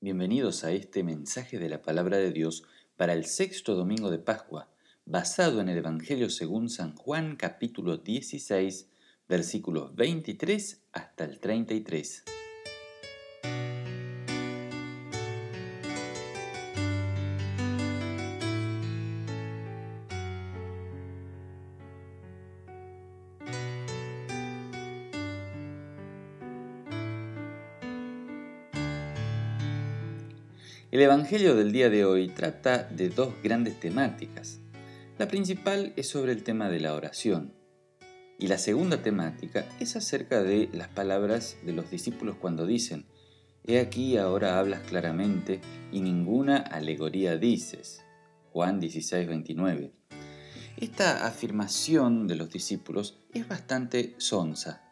Bienvenidos a este mensaje de la palabra de Dios para el sexto domingo de Pascua, basado en el Evangelio según San Juan capítulo 16, versículos 23 hasta el 33. El Evangelio del día de hoy trata de dos grandes temáticas. La principal es sobre el tema de la oración y la segunda temática es acerca de las palabras de los discípulos cuando dicen, He aquí ahora hablas claramente y ninguna alegoría dices. Juan 16, 29. Esta afirmación de los discípulos es bastante sonsa,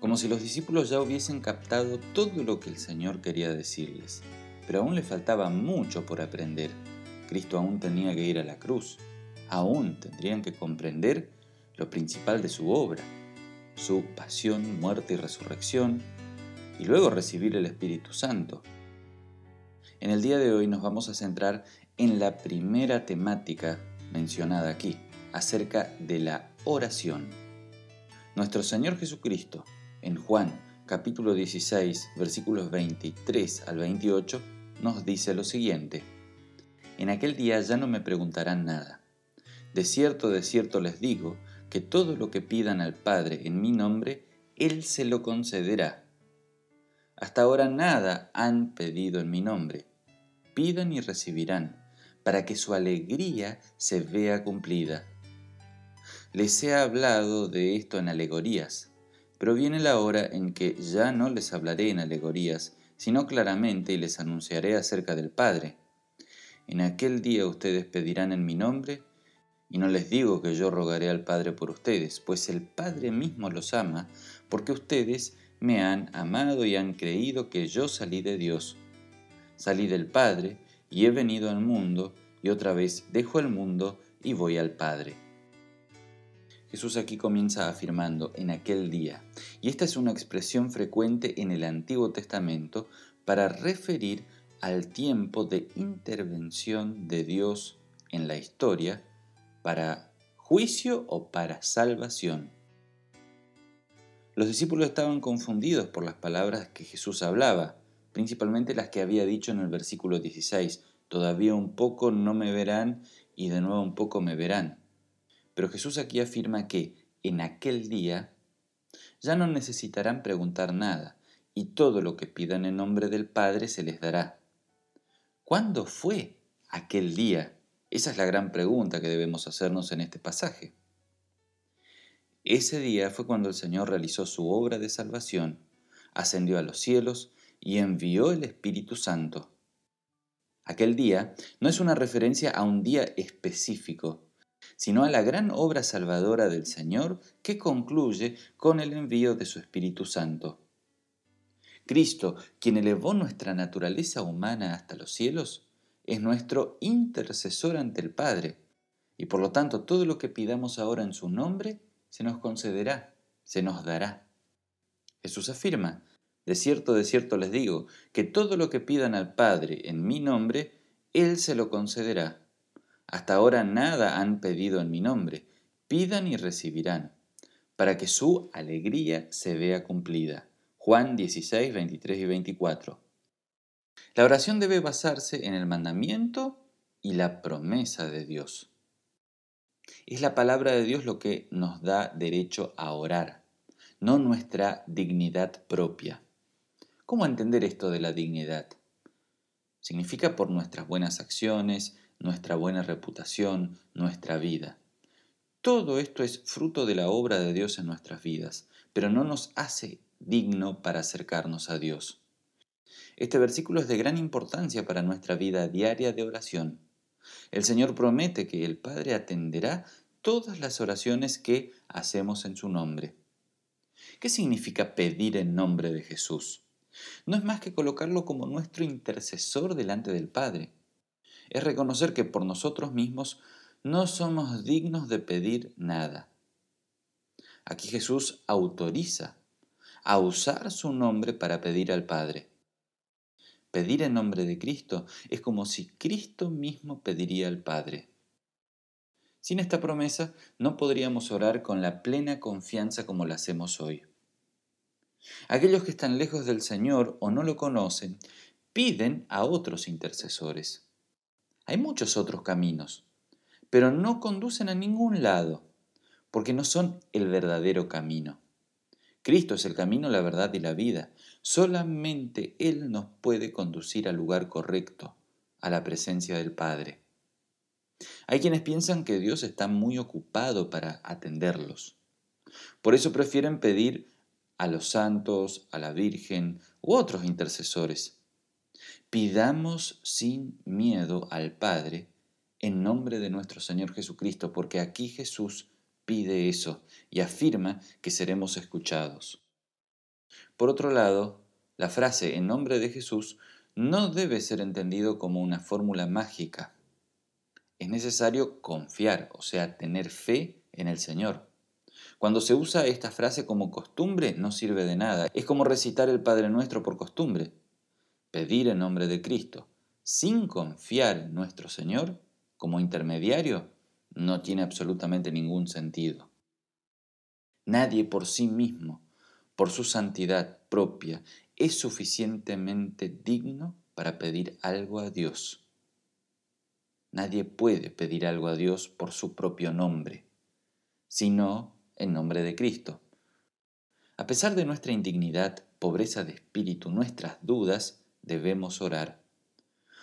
como si los discípulos ya hubiesen captado todo lo que el Señor quería decirles pero aún le faltaba mucho por aprender. Cristo aún tenía que ir a la cruz. Aún tendrían que comprender lo principal de su obra, su pasión, muerte y resurrección, y luego recibir el Espíritu Santo. En el día de hoy nos vamos a centrar en la primera temática mencionada aquí, acerca de la oración. Nuestro Señor Jesucristo, en Juan capítulo 16, versículos 23 al 28, nos dice lo siguiente. En aquel día ya no me preguntarán nada. De cierto, de cierto les digo, que todo lo que pidan al Padre en mi nombre, Él se lo concederá. Hasta ahora nada han pedido en mi nombre. Pidan y recibirán, para que su alegría se vea cumplida. Les he hablado de esto en alegorías, pero viene la hora en que ya no les hablaré en alegorías, sino claramente y les anunciaré acerca del Padre. En aquel día ustedes pedirán en mi nombre, y no les digo que yo rogaré al Padre por ustedes, pues el Padre mismo los ama, porque ustedes me han amado y han creído que yo salí de Dios. Salí del Padre y he venido al mundo, y otra vez dejo el mundo y voy al Padre. Jesús aquí comienza afirmando en aquel día, y esta es una expresión frecuente en el Antiguo Testamento para referir al tiempo de intervención de Dios en la historia para juicio o para salvación. Los discípulos estaban confundidos por las palabras que Jesús hablaba, principalmente las que había dicho en el versículo 16, todavía un poco no me verán y de nuevo un poco me verán. Pero Jesús aquí afirma que en aquel día ya no necesitarán preguntar nada, y todo lo que pidan en nombre del Padre se les dará. ¿Cuándo fue aquel día? Esa es la gran pregunta que debemos hacernos en este pasaje. Ese día fue cuando el Señor realizó su obra de salvación, ascendió a los cielos y envió el Espíritu Santo. Aquel día no es una referencia a un día específico, sino a la gran obra salvadora del Señor que concluye con el envío de su Espíritu Santo. Cristo, quien elevó nuestra naturaleza humana hasta los cielos, es nuestro intercesor ante el Padre, y por lo tanto todo lo que pidamos ahora en su nombre se nos concederá, se nos dará. Jesús afirma, de cierto, de cierto les digo, que todo lo que pidan al Padre en mi nombre, Él se lo concederá. Hasta ahora nada han pedido en mi nombre. Pidan y recibirán, para que su alegría se vea cumplida. Juan 16, 23 y 24. La oración debe basarse en el mandamiento y la promesa de Dios. Es la palabra de Dios lo que nos da derecho a orar, no nuestra dignidad propia. ¿Cómo entender esto de la dignidad? Significa por nuestras buenas acciones, nuestra buena reputación, nuestra vida. Todo esto es fruto de la obra de Dios en nuestras vidas, pero no nos hace digno para acercarnos a Dios. Este versículo es de gran importancia para nuestra vida diaria de oración. El Señor promete que el Padre atenderá todas las oraciones que hacemos en su nombre. ¿Qué significa pedir en nombre de Jesús? No es más que colocarlo como nuestro intercesor delante del Padre es reconocer que por nosotros mismos no somos dignos de pedir nada. Aquí Jesús autoriza a usar su nombre para pedir al Padre. Pedir en nombre de Cristo es como si Cristo mismo pediría al Padre. Sin esta promesa no podríamos orar con la plena confianza como la hacemos hoy. Aquellos que están lejos del Señor o no lo conocen, piden a otros intercesores. Hay muchos otros caminos, pero no conducen a ningún lado, porque no son el verdadero camino. Cristo es el camino, la verdad y la vida. Solamente Él nos puede conducir al lugar correcto, a la presencia del Padre. Hay quienes piensan que Dios está muy ocupado para atenderlos. Por eso prefieren pedir a los santos, a la Virgen u otros intercesores. Pidamos sin miedo al Padre en nombre de nuestro Señor Jesucristo, porque aquí Jesús pide eso y afirma que seremos escuchados. Por otro lado, la frase en nombre de Jesús no debe ser entendido como una fórmula mágica es necesario confiar, o sea, tener fe en el Señor. Cuando se usa esta frase como costumbre, no sirve de nada. Es como recitar el Padre Nuestro por costumbre. Pedir en nombre de Cristo, sin confiar en nuestro Señor, como intermediario, no tiene absolutamente ningún sentido. Nadie por sí mismo, por su santidad propia, es suficientemente digno para pedir algo a Dios. Nadie puede pedir algo a Dios por su propio nombre, sino en nombre de Cristo. A pesar de nuestra indignidad, pobreza de espíritu, nuestras dudas, debemos orar,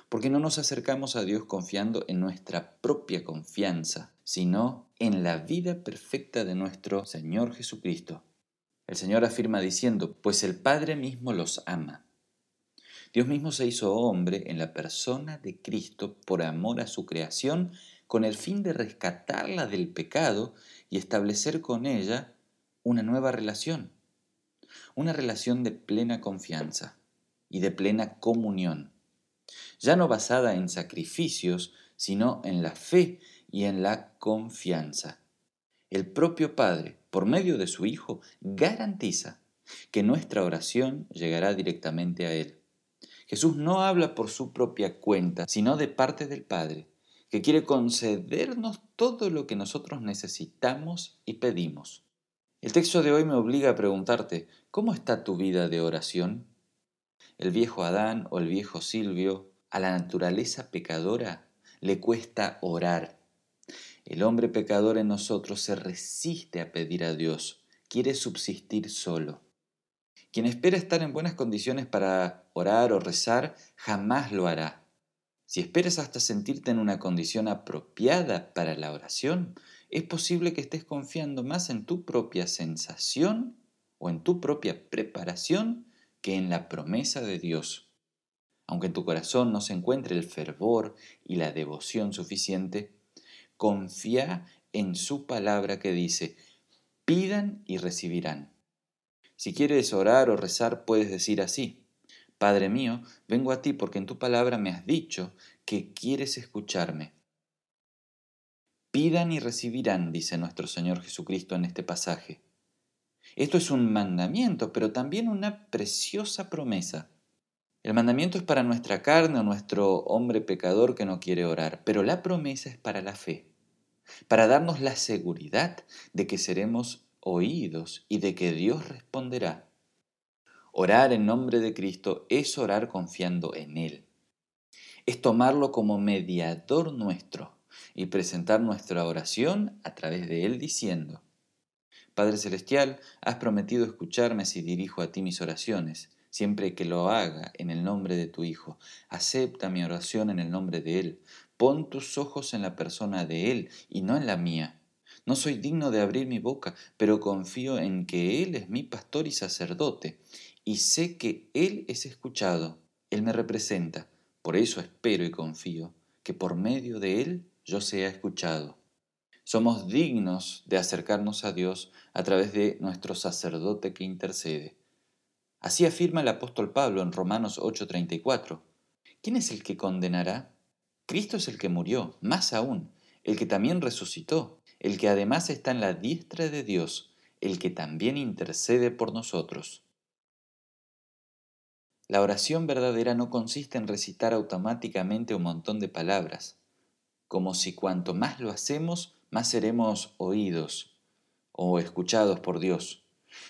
porque no nos acercamos a Dios confiando en nuestra propia confianza, sino en la vida perfecta de nuestro Señor Jesucristo. El Señor afirma diciendo, pues el Padre mismo los ama Dios mismo se hizo hombre en la persona de Cristo por amor a su creación, con el fin de rescatarla del pecado y establecer con ella una nueva relación, una relación de plena confianza y de plena comunión, ya no basada en sacrificios, sino en la fe y en la confianza. El propio Padre, por medio de su Hijo, garantiza que nuestra oración llegará directamente a Él. Jesús no habla por su propia cuenta, sino de parte del Padre, que quiere concedernos todo lo que nosotros necesitamos y pedimos. El texto de hoy me obliga a preguntarte, ¿cómo está tu vida de oración? El viejo Adán o el viejo Silvio, a la naturaleza pecadora le cuesta orar. El hombre pecador en nosotros se resiste a pedir a Dios, quiere subsistir solo. Quien espera estar en buenas condiciones para orar o rezar, jamás lo hará. Si esperas hasta sentirte en una condición apropiada para la oración, es posible que estés confiando más en tu propia sensación o en tu propia preparación que en la promesa de Dios. Aunque en tu corazón no se encuentre el fervor y la devoción suficiente, confía en su palabra que dice, pidan y recibirán. Si quieres orar o rezar, puedes decir así. Padre mío, vengo a ti porque en tu palabra me has dicho que quieres escucharme. Pidan y recibirán, dice nuestro Señor Jesucristo en este pasaje. Esto es un mandamiento, pero también una preciosa promesa. El mandamiento es para nuestra carne o nuestro hombre pecador que no quiere orar, pero la promesa es para la fe, para darnos la seguridad de que seremos oídos y de que Dios responderá. Orar en nombre de Cristo es orar confiando en Él. Es tomarlo como mediador nuestro y presentar nuestra oración a través de Él diciendo, Padre Celestial, has prometido escucharme si dirijo a ti mis oraciones, siempre que lo haga en el nombre de tu Hijo. Acepta mi oración en el nombre de Él. Pon tus ojos en la persona de Él y no en la mía. No soy digno de abrir mi boca, pero confío en que Él es mi pastor y sacerdote, y sé que Él es escuchado. Él me representa, por eso espero y confío que por medio de Él yo sea escuchado. Somos dignos de acercarnos a Dios a través de nuestro sacerdote que intercede. Así afirma el apóstol Pablo en Romanos 8:34. ¿Quién es el que condenará? Cristo es el que murió, más aún, el que también resucitó, el que además está en la diestra de Dios, el que también intercede por nosotros. La oración verdadera no consiste en recitar automáticamente un montón de palabras, como si cuanto más lo hacemos, más seremos oídos o escuchados por Dios.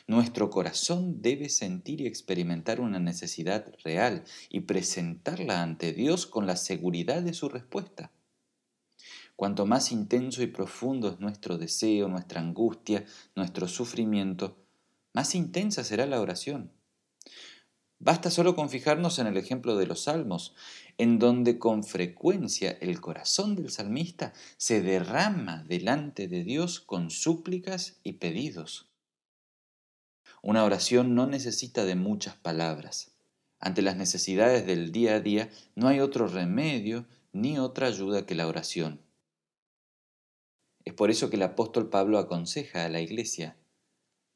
Nuestro corazón debe sentir y experimentar una necesidad real y presentarla ante Dios con la seguridad de su respuesta. Cuanto más intenso y profundo es nuestro deseo, nuestra angustia, nuestro sufrimiento, más intensa será la oración. Basta solo con fijarnos en el ejemplo de los salmos, en donde con frecuencia el corazón del salmista se derrama delante de Dios con súplicas y pedidos. Una oración no necesita de muchas palabras. Ante las necesidades del día a día no hay otro remedio ni otra ayuda que la oración. Es por eso que el apóstol Pablo aconseja a la iglesia,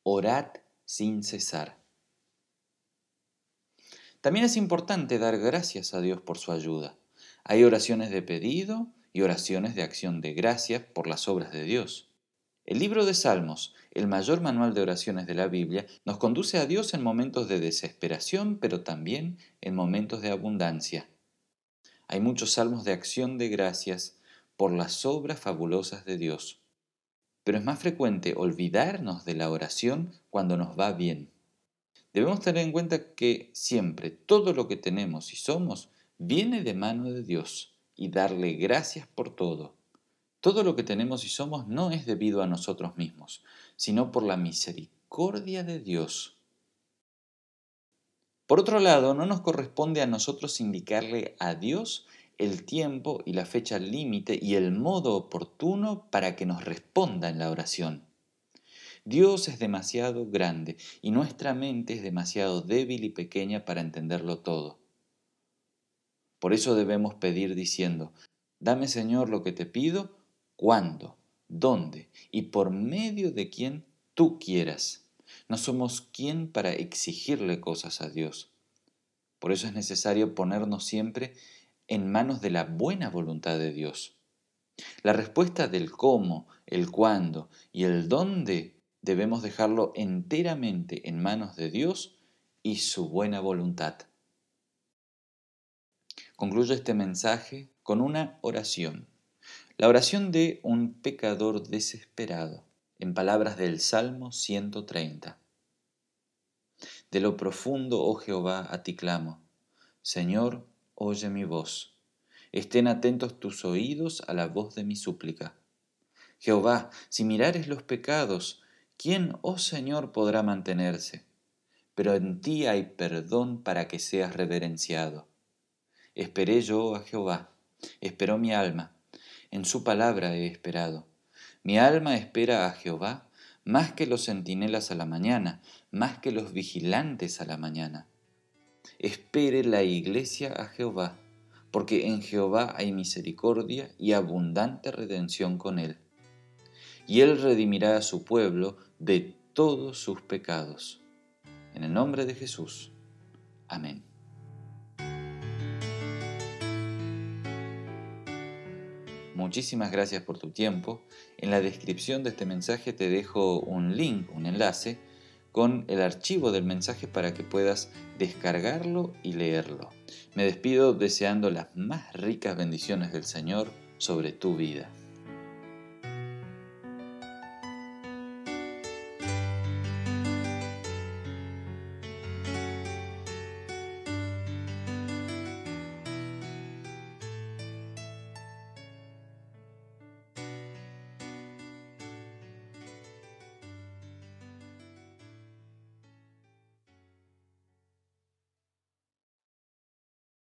orad sin cesar. También es importante dar gracias a Dios por su ayuda. Hay oraciones de pedido y oraciones de acción de gracias por las obras de Dios. El libro de Salmos, el mayor manual de oraciones de la Biblia, nos conduce a Dios en momentos de desesperación, pero también en momentos de abundancia. Hay muchos salmos de acción de gracias por las obras fabulosas de Dios. Pero es más frecuente olvidarnos de la oración cuando nos va bien. Debemos tener en cuenta que siempre todo lo que tenemos y somos viene de mano de Dios y darle gracias por todo. Todo lo que tenemos y somos no es debido a nosotros mismos, sino por la misericordia de Dios. Por otro lado, no nos corresponde a nosotros indicarle a Dios el tiempo y la fecha límite y el modo oportuno para que nos responda en la oración. Dios es demasiado grande y nuestra mente es demasiado débil y pequeña para entenderlo todo. Por eso debemos pedir diciendo, dame Señor lo que te pido, cuándo, dónde y por medio de quien tú quieras. No somos quien para exigirle cosas a Dios. Por eso es necesario ponernos siempre en manos de la buena voluntad de Dios. La respuesta del cómo, el cuándo y el dónde debemos dejarlo enteramente en manos de Dios y su buena voluntad. Concluyo este mensaje con una oración. La oración de un pecador desesperado, en palabras del Salmo 130. De lo profundo, oh Jehová, a ti clamo. Señor, oye mi voz. Estén atentos tus oídos a la voz de mi súplica. Jehová, si mirares los pecados, ¿quién, oh Señor, podrá mantenerse? Pero en ti hay perdón para que seas reverenciado. Esperé yo a Jehová, esperó mi alma, en su palabra he esperado. Mi alma espera a Jehová más que los centinelas a la mañana, más que los vigilantes a la mañana. Espere la iglesia a Jehová, porque en Jehová hay misericordia y abundante redención con él y Él redimirá a su pueblo de todos sus pecados. En el nombre de Jesús. Amén. Muchísimas gracias por tu tiempo. En la descripción de este mensaje te dejo un link, un enlace, con el archivo del mensaje para que puedas descargarlo y leerlo. Me despido deseando las más ricas bendiciones del Señor sobre tu vida.